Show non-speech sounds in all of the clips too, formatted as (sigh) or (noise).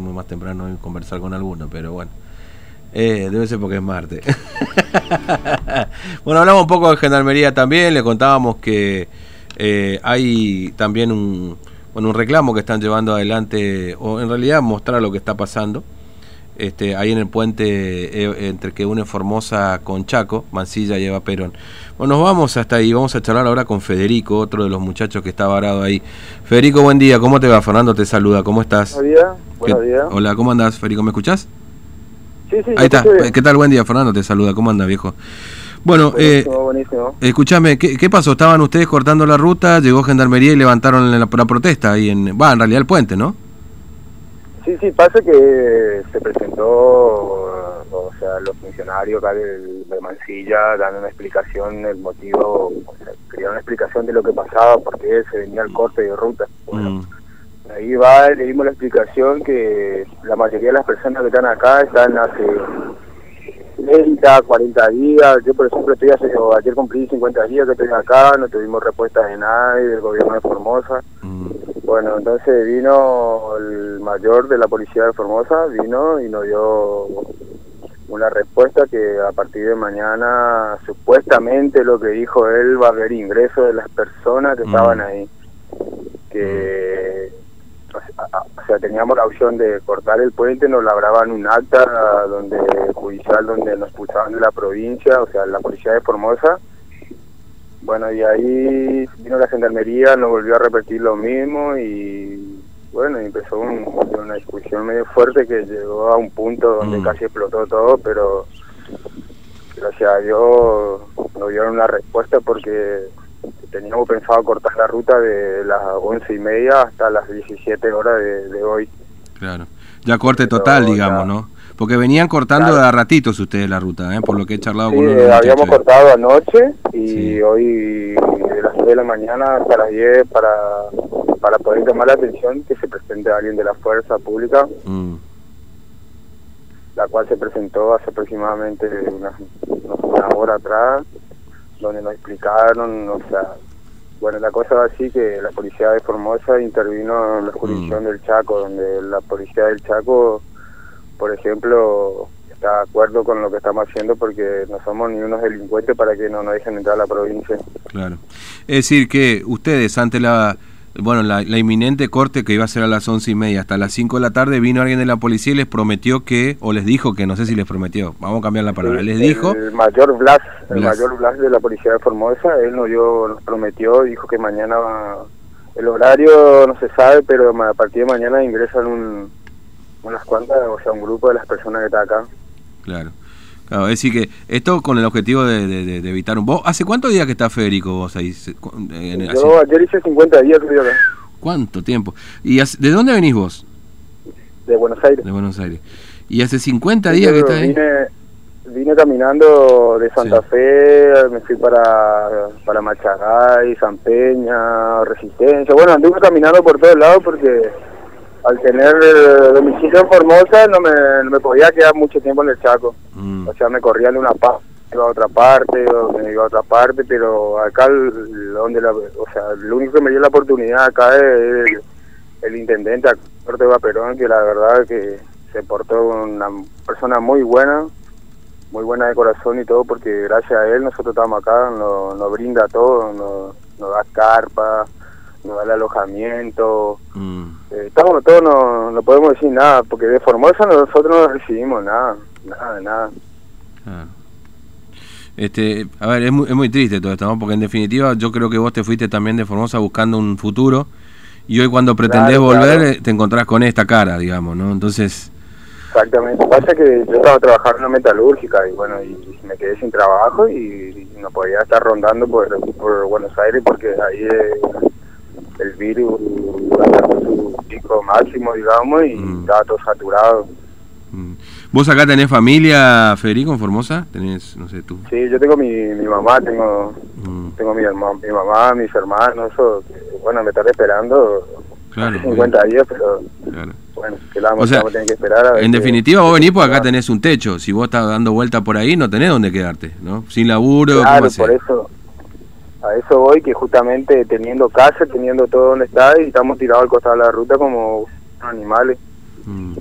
más temprano y conversar con alguno, pero bueno. Eh, debe ser porque es martes. (laughs) bueno, hablamos un poco de gendarmería también, le contábamos que eh, hay también un, bueno, un reclamo que están llevando adelante, o en realidad mostrar lo que está pasando. Este, ahí en el puente eh, entre que une Formosa con Chaco, Mansilla y Eva Perón. Bueno, nos vamos hasta ahí, vamos a charlar ahora con Federico, otro de los muchachos que está varado ahí. Federico, buen día, ¿cómo te va? Fernando te saluda, ¿cómo estás? Buenos días, buenos días. Hola, ¿cómo andás, Federico? ¿Me escuchás? Sí, sí, Ahí está, ¿qué tal? Buen día, Fernando te saluda, ¿cómo anda, viejo? Bueno, eh, escúchame, ¿qué, ¿qué, pasó? ¿Estaban ustedes cortando la ruta, llegó Gendarmería y levantaron la, la protesta ahí en... Va, en realidad el puente, ¿no? Sí, sí, pasa que se presentó, o sea, los funcionarios acá de, de Mansilla dando una explicación, el motivo, o sea, querían una explicación de lo que pasaba, porque se venía el corte de ruta. Bueno, Mm, ahí va, le dimos la explicación que la mayoría de las personas que están acá están hace 30, 40 días. Yo, por ejemplo, estoy hace, ayer cumplí 50 días que estoy acá, no tuvimos respuesta de nadie, del gobierno de Formosa. Mm, Bueno, entonces vino el mayor de la policía de Formosa, vino y nos dio una respuesta que a partir de mañana, supuestamente lo que dijo él, va a haber ingreso de las personas que Mm. estaban ahí. Que, o sea, o sea, teníamos la opción de cortar el puente, nos labraban un acta donde judicial donde nos expulsaban de la provincia, o sea, la policía de Formosa. Bueno, y ahí vino la gendarmería, nos volvió a repetir lo mismo y bueno, empezó un- una discusión medio fuerte que llegó a un punto donde Mm. casi explotó todo, pero gracias a Dios nos dieron una respuesta porque teníamos pensado cortar la ruta de las once y media hasta las 17 horas de, de hoy. claro. Ya corte total, Pero digamos, ya- ¿no? Porque venían cortando Claro. de a ratitos ustedes la ruta, ¿eh? Por lo que he charlado Sí, con habíamos cortado anoche y Sí. hoy de las 6 de la mañana hasta las 10 para, para poder llamar la atención que se presente alguien de la fuerza pública, Mm, la cual se presentó hace aproximadamente una, una hora atrás, donde nos explicaron, o sea, bueno, la cosa va así que la policía de Formosa intervino en la jurisdicción del Chaco, donde la policía del Chaco, por ejemplo, está de acuerdo con lo que estamos haciendo porque no somos ni unos delincuentes para que no nos dejen entrar a la provincia. claro. Es decir, que ustedes, ante la bueno la, la inminente corte que iba a ser a las once y media hasta las 5 de la tarde, vino alguien de la policía y les prometió que, o les dijo que, no sé si les prometió, vamos a cambiar la palabra, Sí, les dijo... El mayor Blas, el mayor Blas de la policía de Formosa, él nos, dio, nos prometió, dijo que mañana va- el horario no se sabe, pero a partir de mañana ingresan un, unas cuantas, o sea, un grupo de las personas que está acá. Claro. Claro, es decir que esto con el objetivo de, de- de- de evitar un... ¿Vos, ¿Hace cuántos días que está Federico vos ahí? En- hace- Yo ayer hice 50 días creo, ¿Cuánto tiempo? ¿Y hace- de dónde venís vos? de Buenos Aires. De Buenos Aires. ¿Y hace 50 días que estás ahí? Vine, vine caminando de Santa Sí. Fe, me fui para, para Machagay, San Peña, Resistencia. Bueno, anduve caminando por todos lados porque al tener eh, domicilio en Formosa no me, no me podía quedar mucho tiempo en el Chaco. Mm, O sea, me corría de una parte, iba a otra parte, me iba a otra parte, pero acá, donde la, o sea, lo único que me dio la oportunidad acá es el, el intendente Corteva Perón, que la verdad que se portó una persona muy buena, muy buena de corazón y todo, porque gracias a él nosotros estamos acá, nos, nos brinda todo, nos, nos da carpa, nos da el alojamiento, mm, eh, estamos todos, no, no podemos decir nada, porque de Formosa nosotros no recibimos nada, nada, nada. claro. Este, a ver, es muy, es muy triste todo esto, ¿no? Porque en definitiva yo creo que vos te fuiste también de Formosa buscando un futuro y hoy cuando pretendés Claro, volver claro. eh, te encontrás con esta cara, digamos, ¿no? Entonces, Exactamente. Pasa que yo estaba trabajando en una metalúrgica y bueno, y me quedé sin trabajo y, no podía estar rondando por, por Buenos Aires porque ahí eh, el virus alcanzó su pico máximo, digamos, y Mm. estaba todo saturado. mm. ¿vos acá tenés familia, Federico, en Formosa? ¿Tenés, no sé, tú? Sí, yo tengo mi, mi mamá, tengo Mm, tengo mi, herma- mi mamá, mis hermanos, eso, que, bueno, me están esperando Claro, hace 50 días, pero claro. bueno, que la vamos, O sea, vamos a tener que esperar. a ver En definitiva, vos venís porque acá tenés un techo. Si vos estás dando vuelta por ahí, no tenés dónde quedarte, ¿no? Sin laburo, ¿cómo Claro, por eso, a eso voy, que justamente teniendo casa, teniendo todo donde está, y estamos tirados al costado de la ruta como animales. Mm.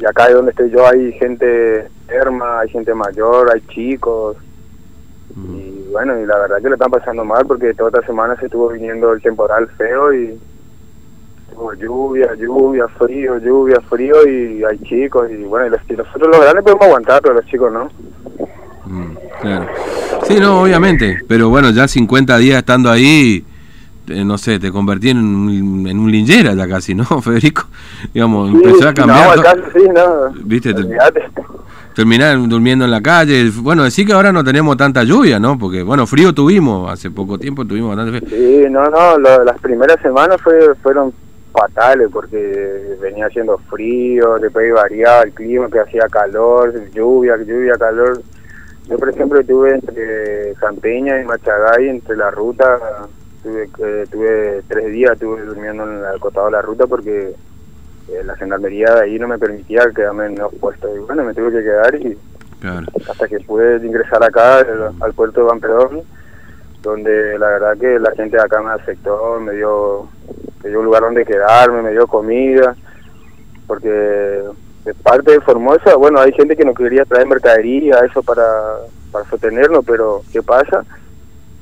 Y acá donde estoy yo hay gente enferma, hay gente mayor, hay chicos. Mm. Y bueno, y la verdad que le están pasando mal porque toda esta semana se estuvo viniendo el temporal feo y tuvo lluvia, lluvia, frío, lluvia, frío y hay chicos. Y bueno, y nosotros los grandes podemos aguantar, pero los chicos no. Mm, claro. Sí, no, obviamente. Pero bueno, ya 50 días estando ahí, no sé, te convertí en un, en un linchera ya casi, ¿no, (laughs) Federico? Digamos, empezó a cambiar. No, sí, no. ¿Viste? terminar durmiendo en la calle. Bueno, decir que ahora no tenemos tanta lluvia, ¿no? Porque, bueno, frío tuvimos, hace poco tiempo tuvimos bastante frío. Sí, no, no, las primeras semanas fue, fueron fatales porque venía haciendo frío, después variaba el clima, que hacía calor, lluvia, lluvia, calor. Yo, por ejemplo, tuve entre Campeña y Machagay, entre la ruta, tuve, eh, tuve tres días, estuve durmiendo en el costado de la ruta porque eh, la gendarmería de ahí no me permitía quedarme en los puestos. Y bueno, me tuve que quedar y hasta que pude ingresar acá al puerto de Pedro donde la verdad que la gente de acá me aceptó, me dio, me dio un lugar donde quedarme, me dio comida, porque de parte de Formosa, bueno, hay gente que no quería traer mercadería, eso para, para sostenernos, pero ¿qué pasa?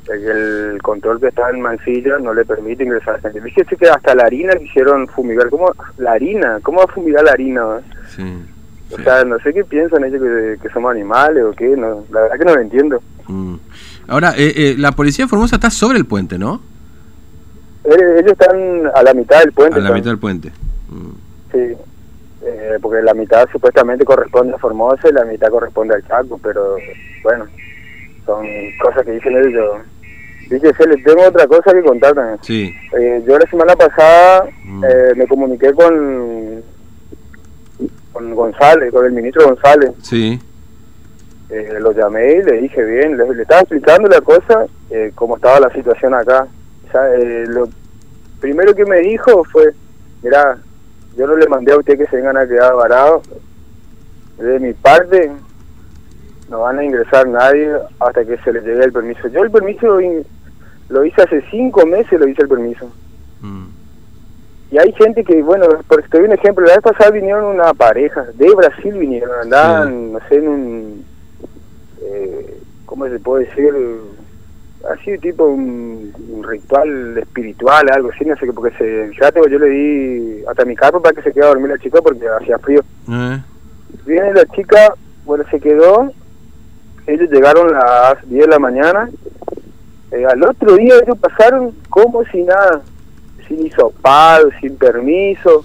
el control que está en Mansilla no le permite ingresar a gente. Fíjese que hasta la harina quisieron fumigar. ¿Cómo? La harina, ¿cómo va a fumigar la harina? Sí, o sea, no sé qué piensan ellos que, somos animales o qué, no, la verdad que no lo entiendo. Mm. Ahora, eh, eh, la policía de Formosa está sobre el puente, ¿no? Eh, ellos están a la mitad del puente. A la mitad del puente. Mm. Sí, porque la mitad supuestamente corresponde a Formosa y la mitad corresponde al Chaco, pero bueno, son cosas que dicen ellos Dice, le tengo otra cosa que contar también. Sí. Eh, yo la semana pasada mm. eh, me comuniqué con, con González, con el ministro González. Sí. Eh, lo llamé y le dije bien, le, estaba explicando la cosa, eh, cómo estaba la situación acá. lo primero que me dijo fue, mira, yo no le mandé a usted que se vengan a quedar varados. De mi parte, no van a ingresar nadie hasta que se les llegue el permiso. Yo el permiso lo hice hace cinco meses, lo hice el permiso. Mm. Y hay gente que, bueno, por te doy un ejemplo, la vez pasada vinieron una pareja, de Brasil vinieron, andaban, no sé, en un, eh, ¿cómo se puede decir? Así tipo un, ritual espiritual, algo así, no sé qué, porque se, fíjate, yo le di hasta mi carro para que se quedara a dormir la chica porque hacía frío. Eh. Viene la chica, bueno, se quedó, ellos llegaron a las 10 de la mañana, eh, al otro día ellos pasaron como si nada, sin hisopado, sin permiso,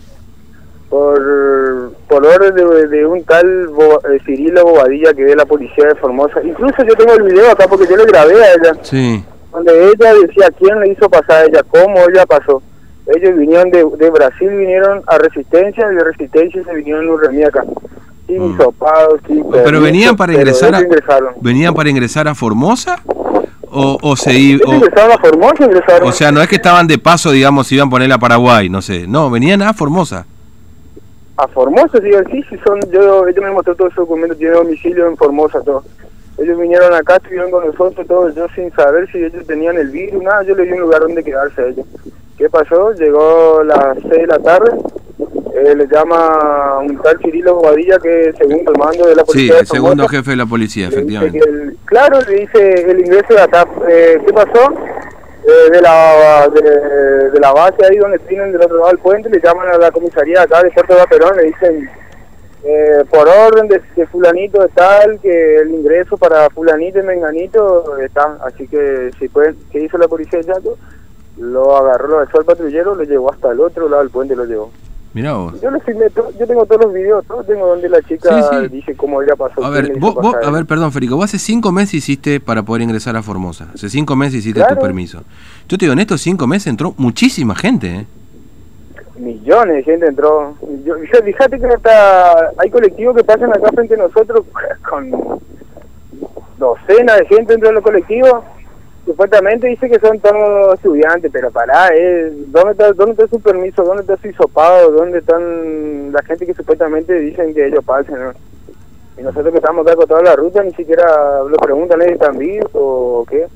por, por orden de, un tal Bo, eh, Cirilo Bobadilla que ve la policía de Formosa. Incluso yo tengo el video acá porque yo le grabé a ella, sí. donde ella decía quién le hizo pasar a ella, cómo ella pasó. Ellos vinieron de, de Brasil, vinieron a Resistencia y de Resistencia se vinieron a Uremí acá. Sin mm. sin Pero venían para ingresar a, venían para ingresar a Formosa o, o se o, a Formosa ingresaron. O sea, no es que estaban de paso, digamos, iban a poner a Paraguay, no sé. No, venían a Formosa. A Formosa, sí, sí, sí son, yo, ellos me mostró todo ese documento, tiene domicilio en Formosa, todo. Ellos vinieron acá, estuvieron con nosotros, todos, yo sin saber si ellos tenían el virus, nada, yo les di un lugar donde quedarse a ellos. ¿Qué pasó? Llegó las 6 de la tarde, eh, le llama un tal Cirilo Bobadilla que es segundo mando de la policía. Sí, el segundo jefe de la policía, efectivamente. claro, le dice el ingreso de ATAP. Eh, ¿Qué pasó? Eh, de, la, de, la base ahí donde tienen del otro lado del puente, le llaman a la comisaría acá de Puerto de Perón, le dicen eh, por orden de, fulanito de tal, que el ingreso para fulanito y menganito está, así que si pueden, ¿qué hizo la policía de Chaco? Lo agarró, lo dejó al patrullero, lo llevó hasta el otro lado del puente lo llevó. Mirá vos. Yo, yo tengo todos los videos, todo tengo donde la chica dice cómo ella pasó. A ver, vos, a ver, perdón, Federico, vos hace cinco meses hiciste para poder ingresar a Formosa. Hace cinco meses hiciste tu permiso. Yo te digo, en estos cinco meses entró muchísima gente, ¿eh? Millones de gente entró. Yo, fíjate que hasta hay colectivos que pasan acá frente a nosotros (laughs) con docenas de gente dentro de los colectivos supuestamente dice que son todos estudiantes, pero pará, eh, ¿dónde, está, ¿dónde está su permiso? ¿Dónde está su hisopado? ¿Dónde están la gente que supuestamente dicen que ellos pasen? Y nosotros que estamos acá con toda la ruta ni siquiera lo preguntan, ¿están vivos o qué?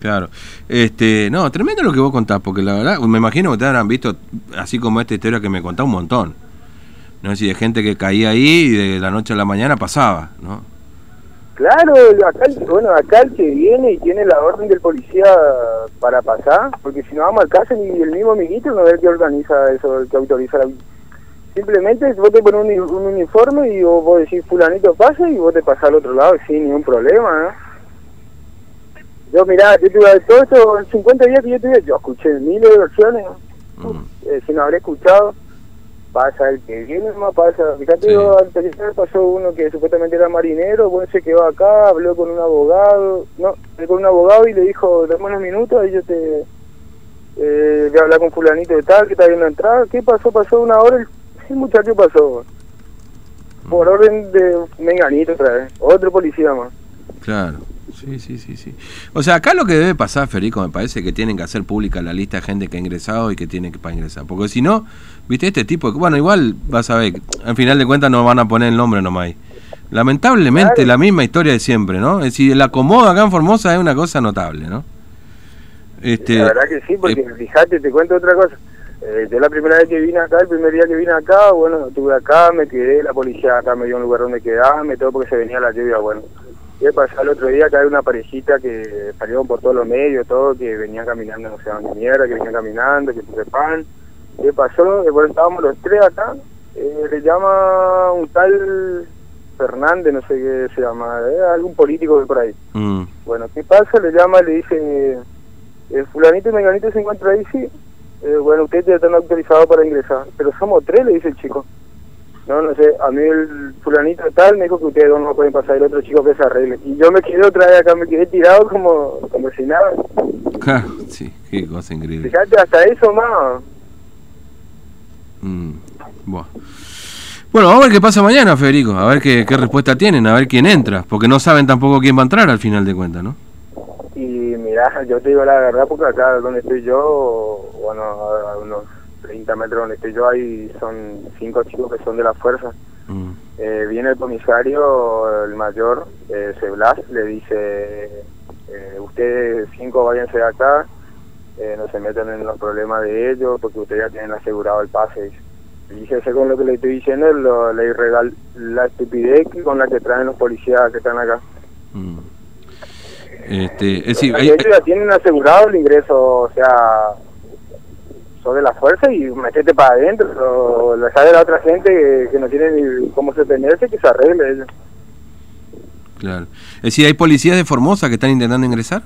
Claro. Este, no, tremendo lo que vos contás, porque la verdad, me imagino que te habrán visto, así como esta historia que me contás, un montón. ¿No? Si de gente que caía ahí y de la noche a la mañana pasaba, ¿no? Claro, acá, bueno, acá el que viene y tiene la orden del policía para pasar, porque si no vamos al caso ni el mismo amiguito no es el que organiza eso, el que autoriza la... Simplemente vos te pones un, un uniforme y vos, vos decís fulanito pasa y vos te pasás al otro lado sin ningún problema, ¿no? Yo, mirá, yo tuve todo esto, 50 días que yo tuve, yo escuché miles de versiones, mm. eh, si no habré escuchado, pasa el que viene, no pasa. Fíjate, sí. antes pasó uno que supuestamente era marinero, bueno, se quedó acá, habló con un abogado, no, con un abogado y le dijo, dame unos minutos, y yo te eh, voy a hablar con fulanito de tal, que está viendo entrar, ¿qué pasó? Pasó una hora, el, el muchacho pasó, por mm. orden de Menganito otra vez, otro policía más. Claro. Sí, sí, sí, sí. O sea, acá lo que debe pasar, Federico, me parece que tienen que hacer pública la lista de gente que ha ingresado y que tiene que para ingresar. Porque si no, viste, este tipo, bueno, igual vas a ver, al final de cuentas no van a poner el nombre nomás ahí. Lamentablemente, claro. la misma historia de siempre, ¿no? Es decir, el acomodo acá en Formosa es una cosa notable, ¿no? Este, la verdad que sí, porque eh, fíjate, te cuento otra cosa. Eh, yo la primera vez que vine acá, el primer día que vine acá, bueno, estuve acá, me quedé, la policía acá me dio un lugar donde quedarme, todo porque se venía la lluvia, bueno ¿Qué pasó el otro día? Que hay una parejita que salieron por todos los medios, todo, que venían caminando, no sé dónde mierda, que venían caminando, que puse pan. ¿Qué pasó? Bueno, estábamos los tres acá, eh, le llama un tal Fernández, no sé qué se llama, eh, algún político de por ahí. Mm. Bueno, ¿qué pasa? Le llama, le dice, el fulanito y meganito se encuentra ahí, sí. Eh, bueno, ustedes ya están autorizados para ingresar, pero somos tres, le dice el chico. No, no sé, a mí el fulanito tal me dijo que ustedes dos no pueden pasar, el otro chico que se arregle. Y yo me quedé otra vez acá, me quedé tirado como, como si nada. Sí, qué cosa increíble. Fíjate, hasta eso más. Mm, bueno. bueno, vamos a ver qué pasa mañana, Federico, a ver qué, qué respuesta tienen, a ver quién entra, porque no saben tampoco quién va a entrar al final de cuentas, ¿no? Y mira, yo te digo la verdad, porque acá donde estoy yo, bueno, a unos 30 metros donde estoy yo, hay son cinco chicos que son de la fuerza. Mm. Eh, viene el comisario, el mayor, eh, Seblas, le dice, eh, ustedes cinco váyanse de acá, eh, no se metan en los problemas de ellos porque ustedes ya tienen asegurado el pase. Fíjese con lo que le estoy diciendo, lo, la, irregal, la estupidez con la que traen los policías que están acá. Mm. Este, es decir, hay, ellos ya tienen asegurado el ingreso, o sea, de la fuerza y metete para adentro, la sabe la otra gente que, que no tiene ni cómo sostenerse, que se arregle. Claro. Es decir, ¿hay policías de Formosa que están intentando ingresar?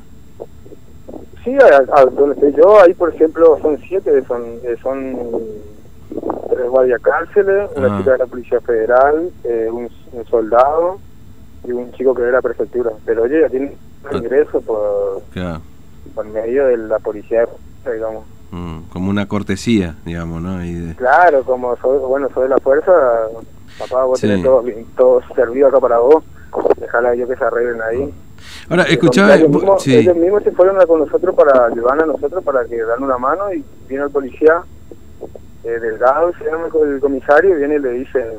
Sí, a, a donde estoy yo, ahí por ejemplo son siete, son, eh, son tres guardiacárceles, una ah. chica de la Policía Federal, eh, un, un, soldado y un chico que ve la prefectura. Pero oye, ya tienen ah. ingreso por, claro. por medio de la policía, digamos. Mm, como una cortesía, digamos, ¿no? Y Claro, como soy, bueno, soy de la fuerza, papá, vos sí. tenés todo, todo servido acá para vos, dejala yo que se arreglen ahí. Ahora, escuchaba... Ellos, mismos, sí. ellos mismos se fueron con nosotros para ayudar a nosotros, para que dan una mano, y vino el policía, eh, Delgado, se llama el comisario, y viene y le dice,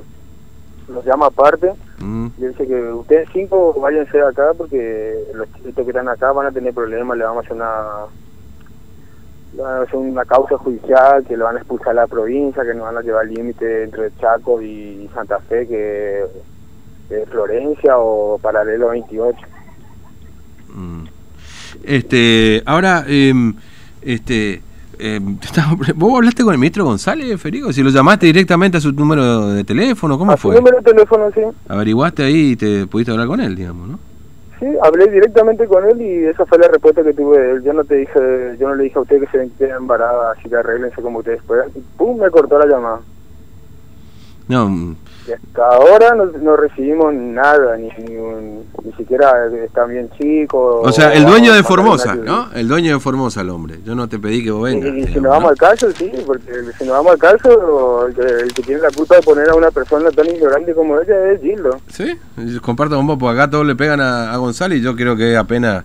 nos llama aparte, mm. y dice que ustedes cinco váyanse acá porque los chiquitos que están acá van a tener problemas, le vamos a hacer una es una causa judicial que lo van a expulsar a la provincia, que nos van a llevar al límite entre Chaco y Santa Fe, que es Florencia o paralelo 28. Mm. Este, ahora, eh, este, (laughs) eh, ¿vos hablaste con el ministro González, Federico? Si lo llamaste directamente a su número de teléfono, ¿cómo a fue? Su número de teléfono, sí. Averiguaste ahí y te pudiste hablar con él, digamos, ¿no? Sí, hablé directamente con él y esa fue la respuesta que tuve de él. Yo no te dije, yo no le dije a usted que se queden embarazadas, así que arreglense como ustedes puedan. Pum, me cortó la llamada. No. Mm. Y hasta ahora no, no recibimos nada, ni, ni, un, ni siquiera están bien chicos. O sea, el dueño de Formosa, ¿no? El dueño de Formosa, el hombre. Yo no te pedí que vos vengas. Y, y si nos vamos al caso, sí, porque si nos vamos al caso, el que, el que, tiene la culpa de poner a una persona tan ignorante como ella es Gildo. Sí, comparto con vos, porque acá todos le pegan a, a González y yo creo que apenas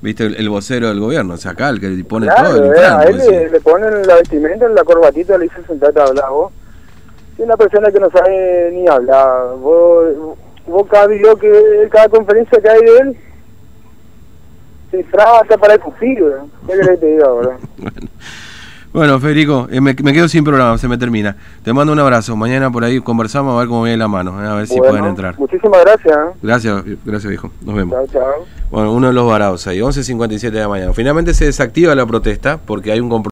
viste el, el, vocero del gobierno, o sea, acá el que pone claro, todo. El eh, a él le, le, ponen la vestimenta, la corbatita, le dicen sentate a hablar vos es una persona que no sabe ni hablar. Vos, vos cada video que, cada conferencia que hay de él, se traba hasta para escupir, weón. ¿Qué te diga (laughs) ahora? Bueno. Bueno, Federico, eh, me, me quedo sin programa, se me termina. Te mando un abrazo. Mañana por ahí conversamos a ver cómo viene la mano, eh, a ver si pueden entrar. Muchísimas gracias. ¿eh? Gracias, gracias, viejo. Nos vemos. Chao, chao. Bueno, uno de los varados ahí, 11.57 de la mañana. Finalmente se desactiva la protesta porque hay un compromiso.